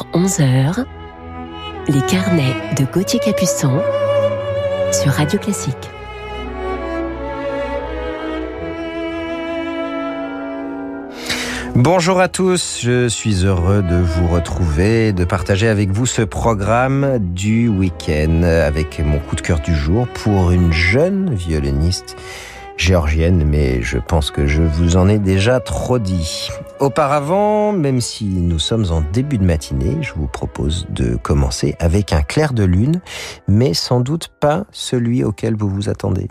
10h-11h, les carnets de Gauthier Capuçon sur Radio Classique. Bonjour à tous, je suis heureux de vous retrouver, de partager avec vous ce programme du week-end avec mon coup de cœur du jour pour une jeune violoniste géorgienne, mais je pense que je vous en ai déjà trop dit. Auparavant, même si nous sommes en début de matinée, je vous propose de commencer avec un clair de lune, mais sans doute pas celui auquel vous vous attendez.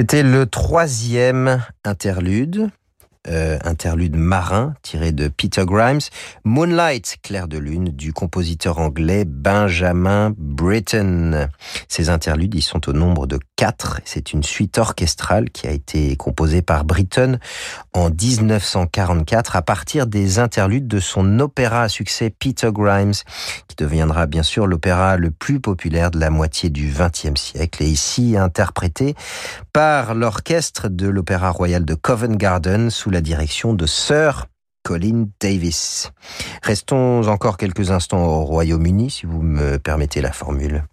C'était le troisième interlude euh, interlude marin tiré de Peter Grimes, Moonlight, clair de lune, du compositeur anglais Benjamin Britten. Ces interludes, ils sont au nombre de C'est une suite orchestrale qui a été composée par Britten en 1944 à partir des interludes de son opéra à succès Peter Grimes, qui deviendra bien sûr l'opéra le plus populaire de la moitié du XXe siècle et ici interprété par l'orchestre de l'Opéra Royal de Covent Garden sous la direction de Sir Colin Davis. Restons encore quelques instants au Royaume-Uni, si vous me permettez la formule.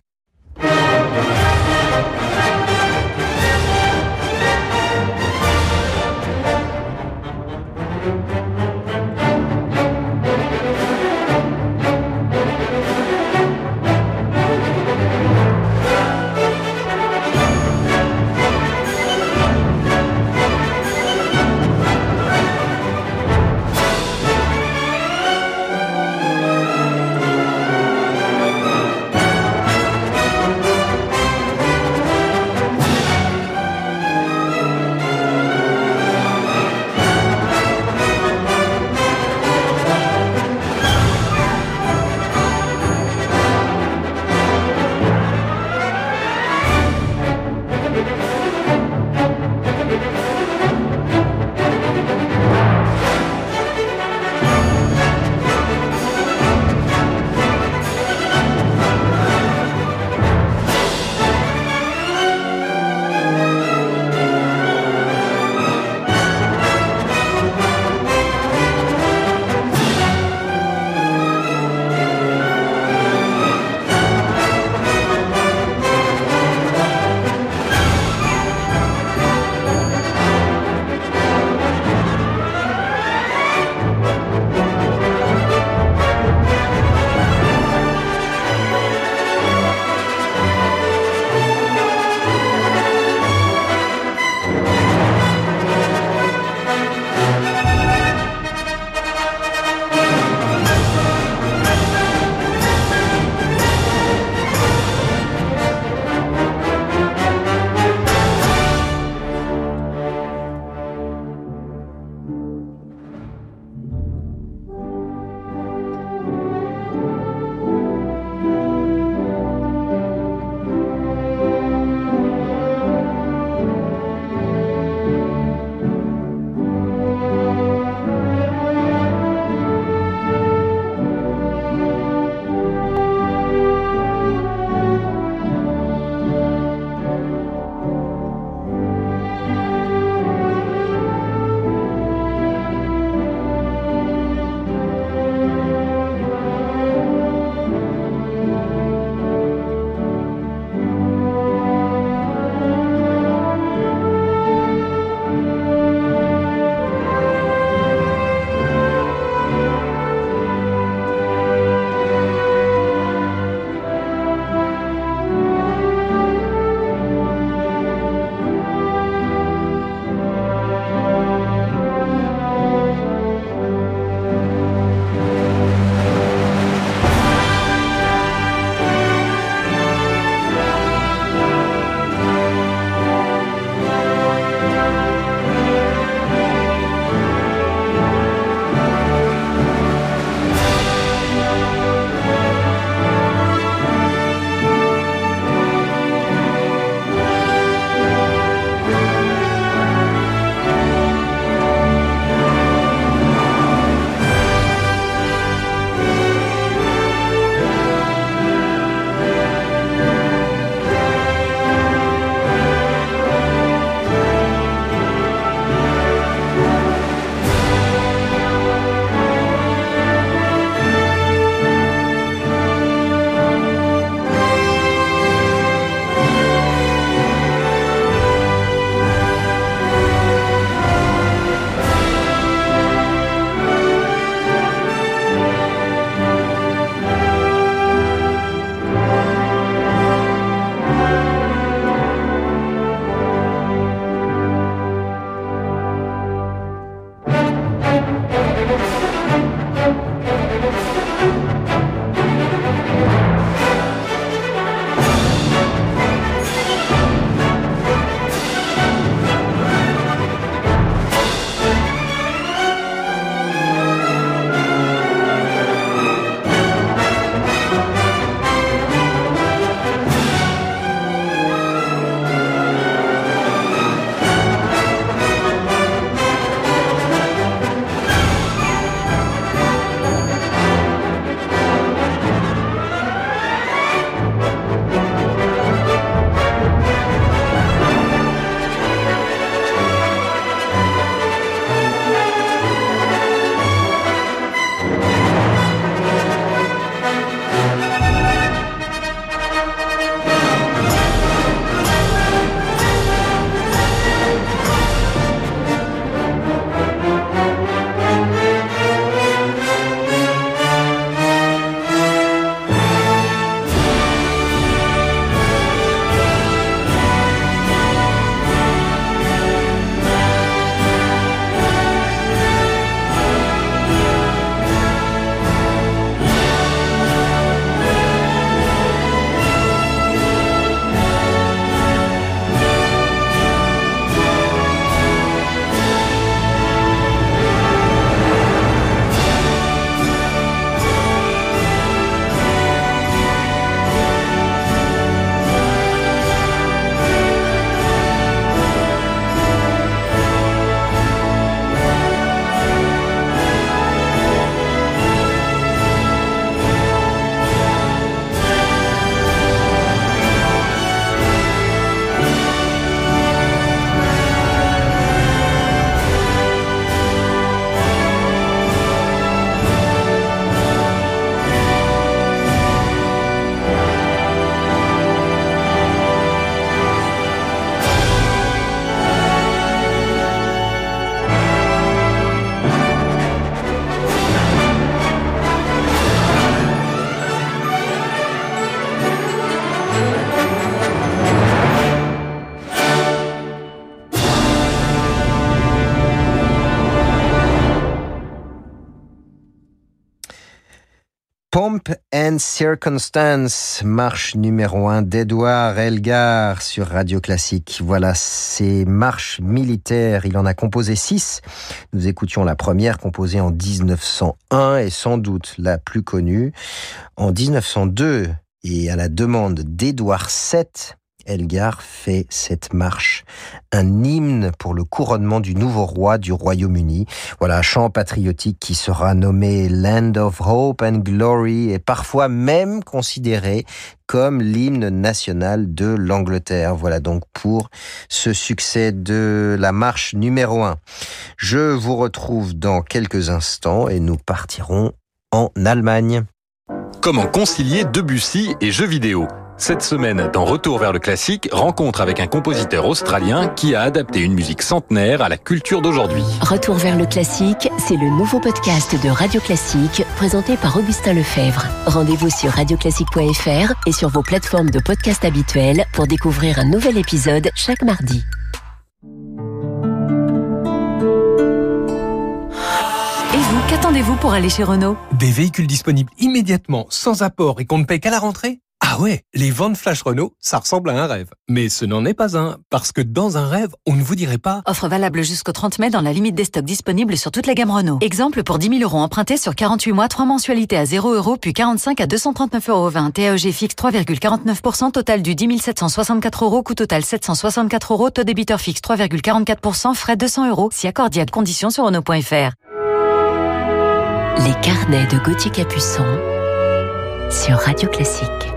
And Circumstance, marche numéro 1 d'Edouard Elgar sur Radio Classique. Voilà, ces marches militaires, il en a composé six. Nous écoutions la première composée en 1901 et sans doute la plus connue. En 1902, et à la demande d'Édouard VII, Elgar fait cette marche, un hymne pour le couronnement du nouveau roi du Royaume-Uni. Voilà, un chant patriotique qui sera nommé Land of Hope and Glory et parfois même considéré comme l'hymne national de l'Angleterre. Voilà donc pour ce succès de la marche numéro 1. Je vous retrouve dans quelques instants et nous partirons en Allemagne. Comment concilier Debussy et jeux vidéo? Cette semaine, dans Retour vers le classique, rencontre avec un compositeur australien qui a adapté une musique centenaire à la culture d'aujourd'hui. Retour vers le classique, c'est le nouveau podcast de Radio Classique présenté par Augustin Lefebvre. Rendez-vous sur radioclassique.fr et sur vos plateformes de podcast habituelles pour découvrir un nouvel épisode chaque mardi. Et vous, qu'attendez-vous pour aller chez Renault? Des véhicules disponibles immédiatement, sans apport et qu'on ne paye qu'à la rentrée? Ah ouais, les ventes flash Renault, ça ressemble à un rêve. Mais ce n'en est pas un, parce que dans un rêve, on ne vous dirait pas... Offre valable jusqu'au 30 mai dans la limite des stocks disponibles sur toute la gamme Renault. Exemple pour 10 000 euros empruntés sur 48 mois, 3 mensualités à 0 euros, puis 45 à 239 euros 20. TAEG fixe 3,49%, total du 10 764 euros, coût total 764 euros, taux débiteur fixe 3,44%, frais 200 euros, si accordé à conditions sur Renault.fr. Les carnets de Gauthier Capuçon sur Radio Classique.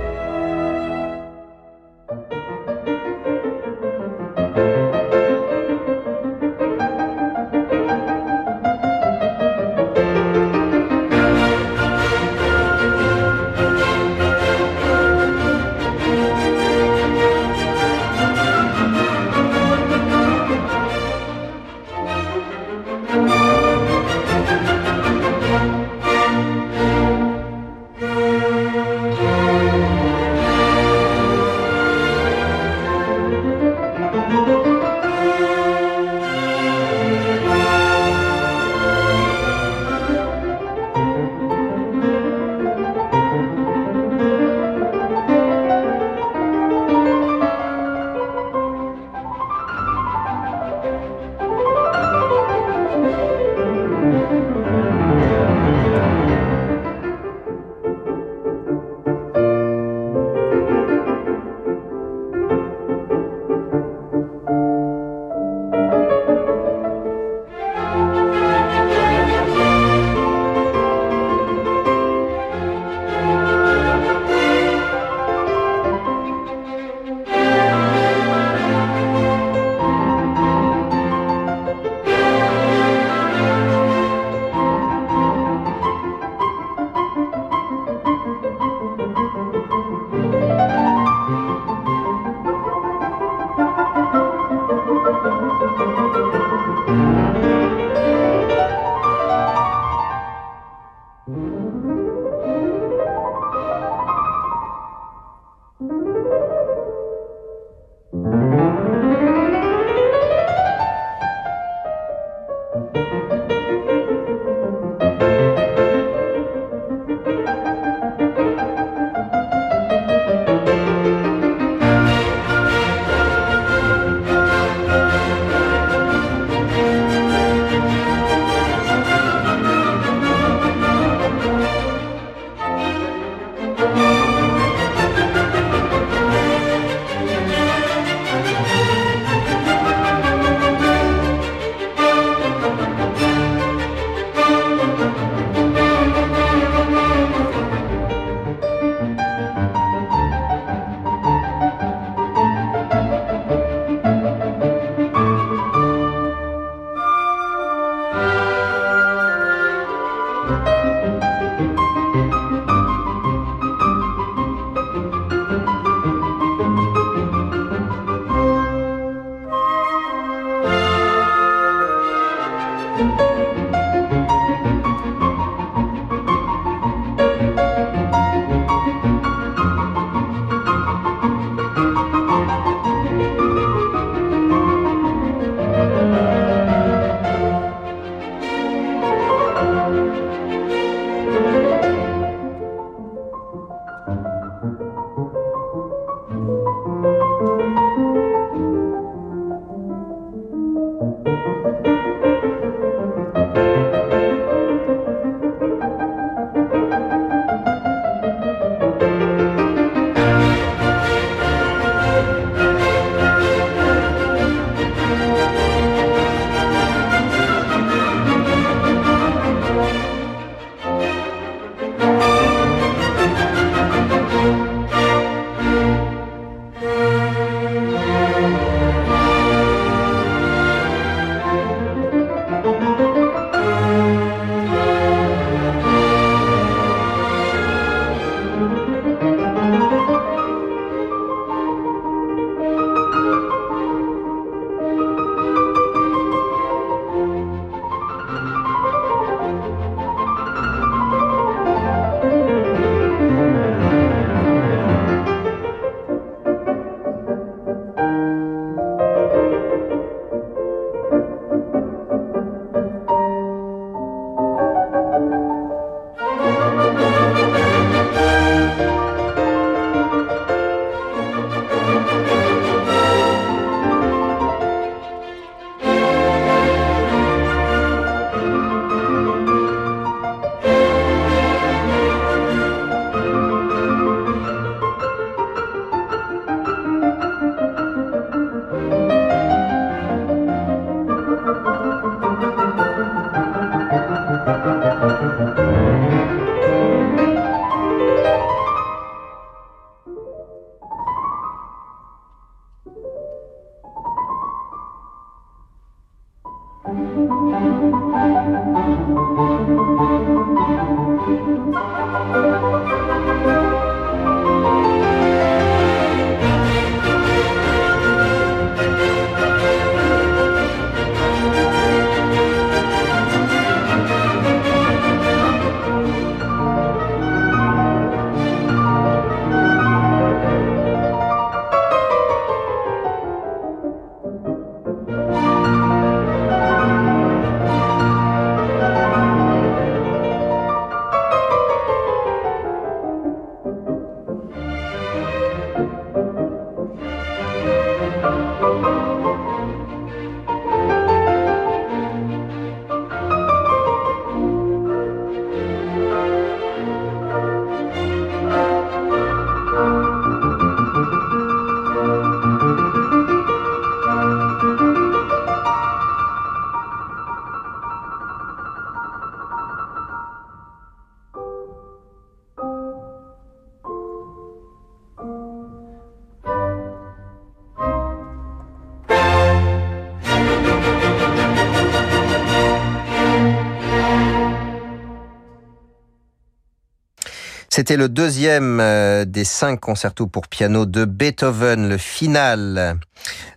C'était le deuxième euh, des cinq concertos pour piano de Beethoven, le final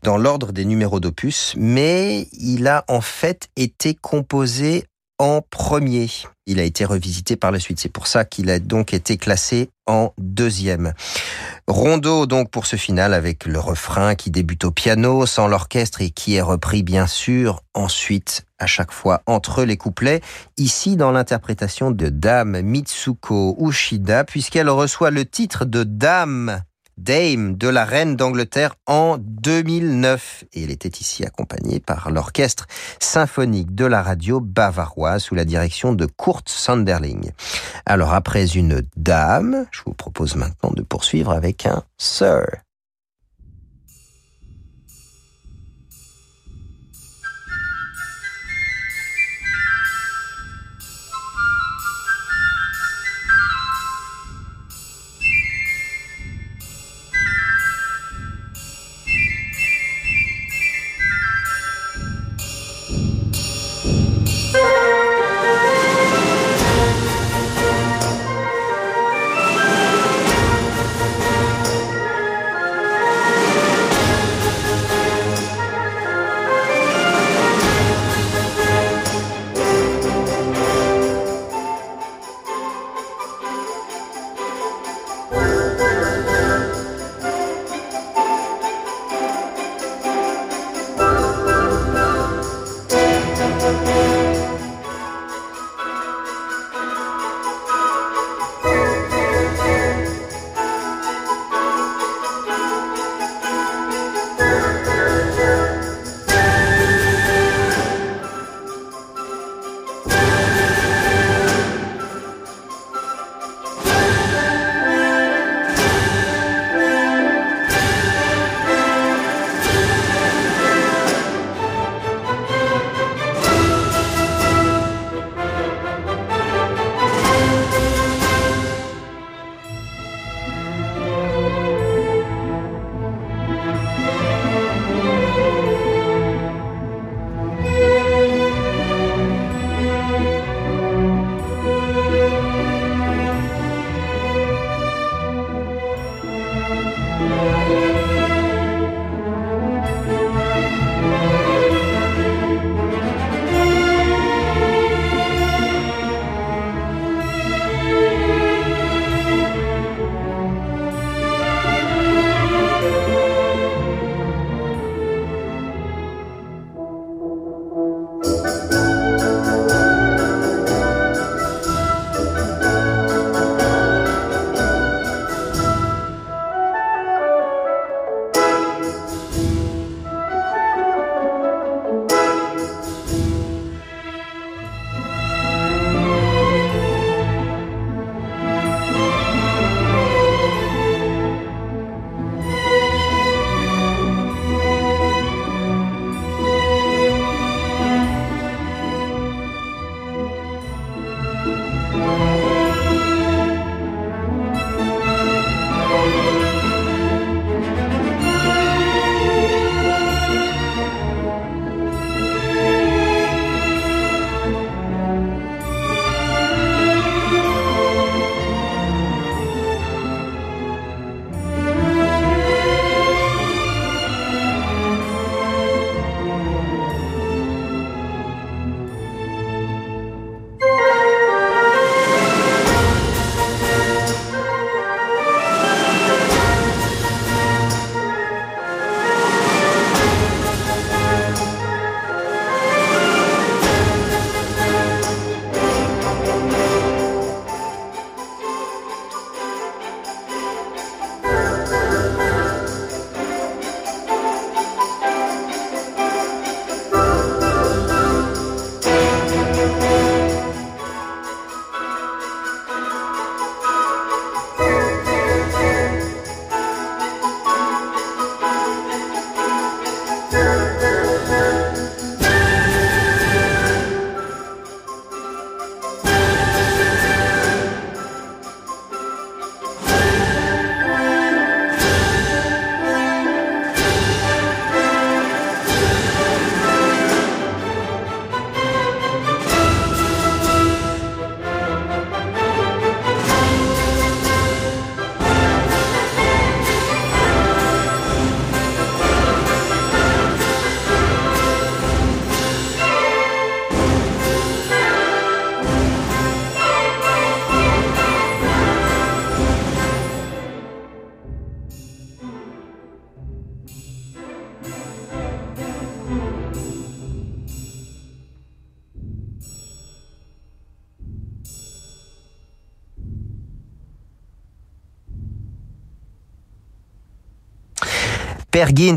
dans l'ordre des numéros d'opus, mais il a en fait été composé en premier. Il a été revisité par la suite. C'est pour ça qu'il a donc été classé en deuxième. Rondo donc pour ce final avec le refrain qui débute au piano sans l'orchestre et qui est repris bien sûr ensuite à chaque fois entre les couplets, ici dans l'interprétation de Dame Mitsuko Ushida puisqu'elle reçoit le titre de Dame Dame de la reine d'Angleterre en 2009. Et elle était ici accompagnée par l'orchestre symphonique de la radio bavaroise sous la direction de Kurt Sanderling. Alors après une dame, je vous propose maintenant de poursuivre avec un sir.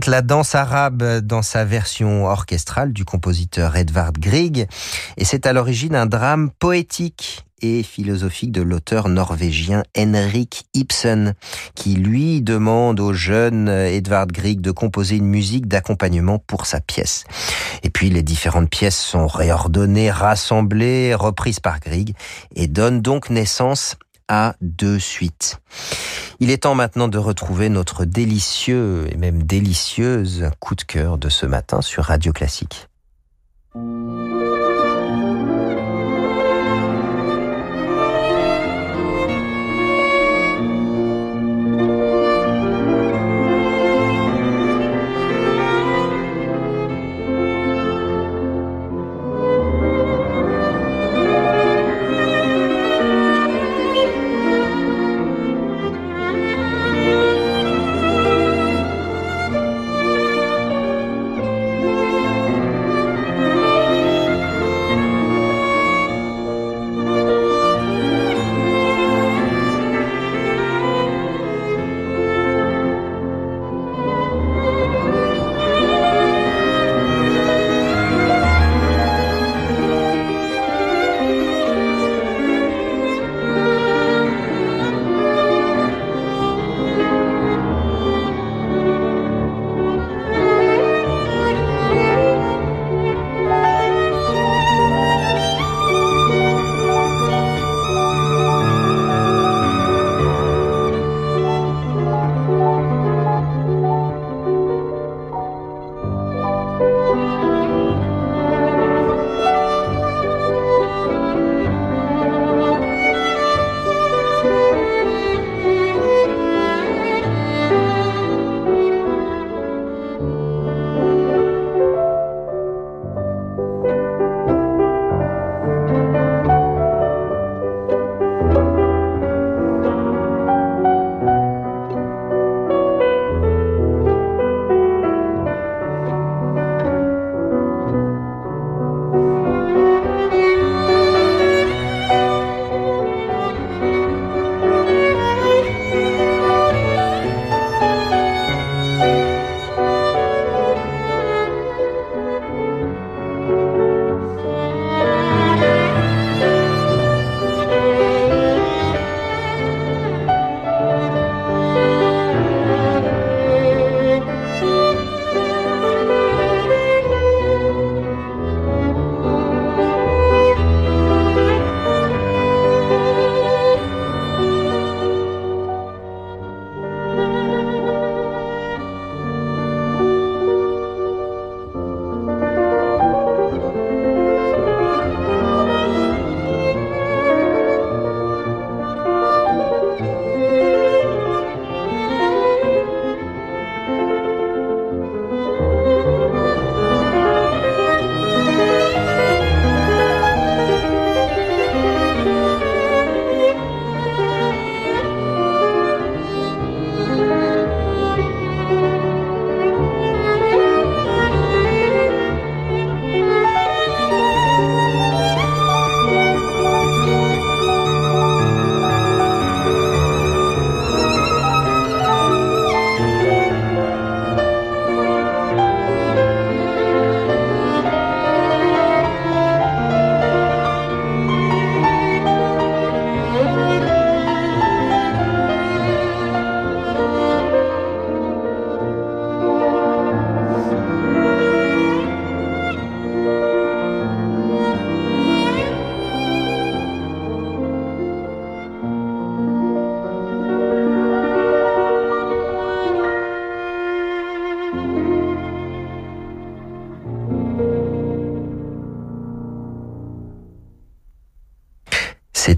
La danse arabe dans sa version orchestrale du compositeur Edvard Grieg, et c'est à l'origine un drame poétique et philosophique de l'auteur norvégien Henrik Ibsen, qui lui demande au jeune Edvard Grieg de composer une musique d'accompagnement pour sa pièce. Et puis les différentes pièces sont réordonnées, rassemblées, reprises par Grieg, et donnent donc naissance à deux suites. Il est temps maintenant de retrouver notre délicieux et même délicieuse coup de cœur de ce matin sur Radio Classique.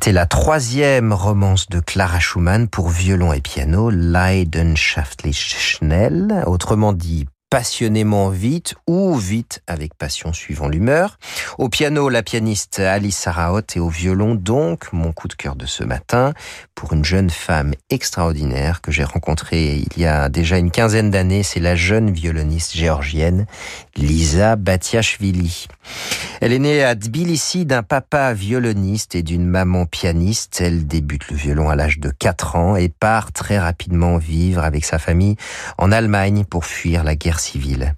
C'était la troisième romance de Clara Schumann pour violon et piano, Leidenschaftlich schnell, autrement dit passionnément vite ou vite avec passion suivant l'humeur. Au piano, la pianiste Alice Saraot et au violon, donc, mon coup de cœur de ce matin pour une jeune femme extraordinaire que j'ai rencontrée il y a déjà une quinzaine d'années. C'est la jeune violoniste géorgienne Lisa Batiashvili. Elle est née à Tbilissi d'un papa violoniste et d'une maman pianiste. Elle débute le violon à l'âge de 4 ans et part très rapidement vivre avec sa famille en Allemagne pour fuir la guerre civile.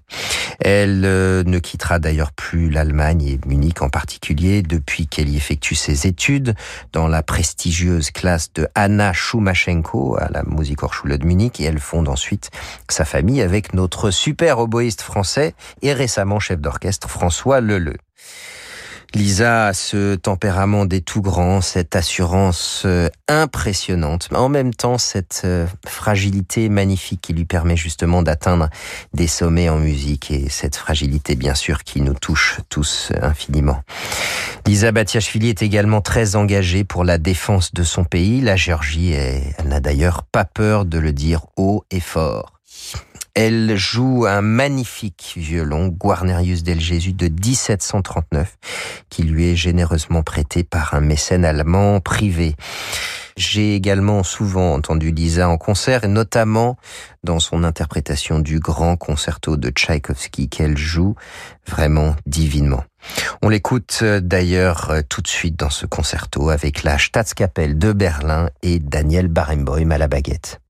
Elle euh, ne quittera d'ailleurs plus l'Allemagne et Munich en particulier depuis qu'elle y effectue ses études dans la prestigieuse classe de Anna Schumachenko à la Musikhochschule de Munich et elle fonde ensuite sa famille avec notre super oboïste français et récemment chef d'orchestre François Leleu. Lisa a ce tempérament des tout grands, cette assurance euh, impressionnante, mais en même temps cette euh, fragilité magnifique qui lui permet justement d'atteindre des sommets en musique et cette fragilité bien sûr qui nous touche tous infiniment. Lisa Batiachvili est également très engagée pour la défense de son pays, la Géorgie, et elle n'a d'ailleurs pas peur de le dire haut et fort. Elle joue un magnifique violon, Guarnerius del Jésus de 1739, qui lui est généreusement prêté par un mécène allemand privé. J'ai également souvent entendu Lisa en concert, et notamment dans son interprétation du grand concerto de Tchaïkovski qu'elle joue vraiment divinement. On l'écoute d'ailleurs tout de suite dans ce concerto avec la Staatskapelle de Berlin et Daniel Barenboim à la baguette.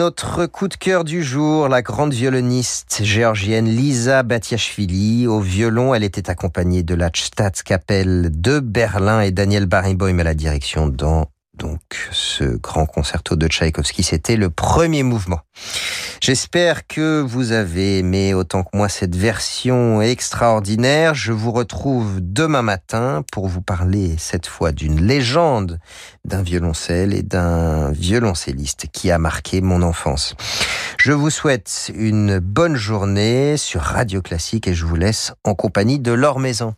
Notre coup de cœur du jour, la grande violoniste géorgienne Lisa Batiashvili. Au violon, elle était accompagnée de la Staatskapelle de Berlin et Daniel Barenboim à la direction dans donc ce grand concerto de Tchaïkovski, c'était le premier mouvement. J'espère que vous avez aimé autant que moi cette version extraordinaire. Je vous retrouve demain matin pour vous parler cette fois d'une légende d'un violoncelle et d'un violoncelliste qui a marqué mon enfance. Je vous souhaite une bonne journée sur Radio Classique et je vous laisse en compagnie de Laure Maison.